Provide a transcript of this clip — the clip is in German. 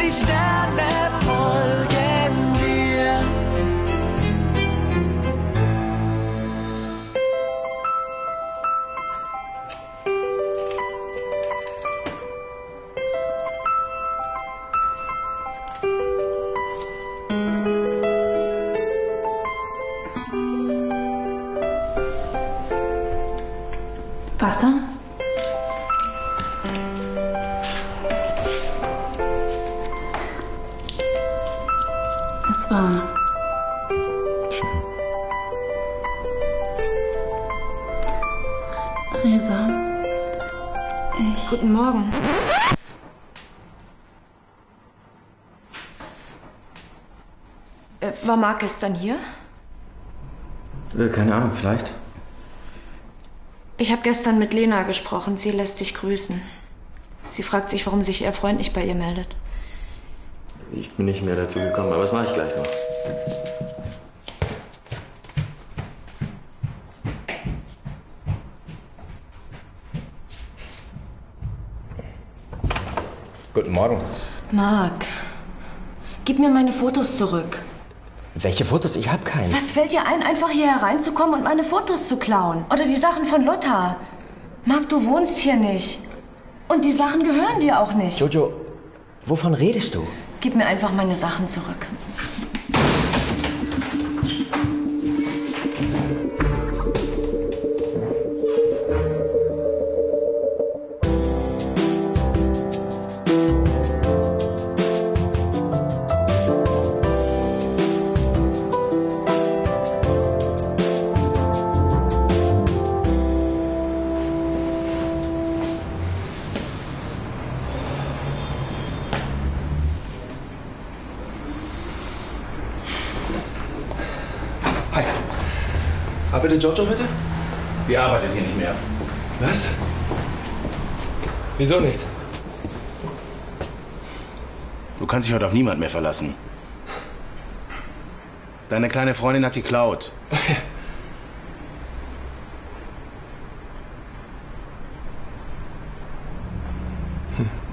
die Sterne folgen dir. Wasser? Es war. Resa. Ich. Guten Morgen. Äh, war Marc gestern hier? Äh, keine Ahnung, vielleicht. Ich habe gestern mit Lena gesprochen. Sie lässt dich grüßen. Sie fragt sich, warum sich ihr Freund nicht bei ihr meldet. Ich bin nicht mehr dazu gekommen, aber das mache ich gleich noch. Guten Morgen. Marc, gib mir meine Fotos zurück. Welche Fotos? Ich habe keine. Was fällt dir ein, einfach hier hereinzukommen und meine Fotos zu klauen? Oder die Sachen von Lotta? Marc, du wohnst hier nicht. Und die Sachen gehören dir auch nicht. Jojo, wovon redest du? Gib mir einfach meine Sachen zurück. Arbeitet Giorgio heute? Die arbeitet hier nicht mehr. Was? Wieso nicht? Du kannst dich heute auf niemanden mehr verlassen. Deine kleine Freundin hat geklaut. hm.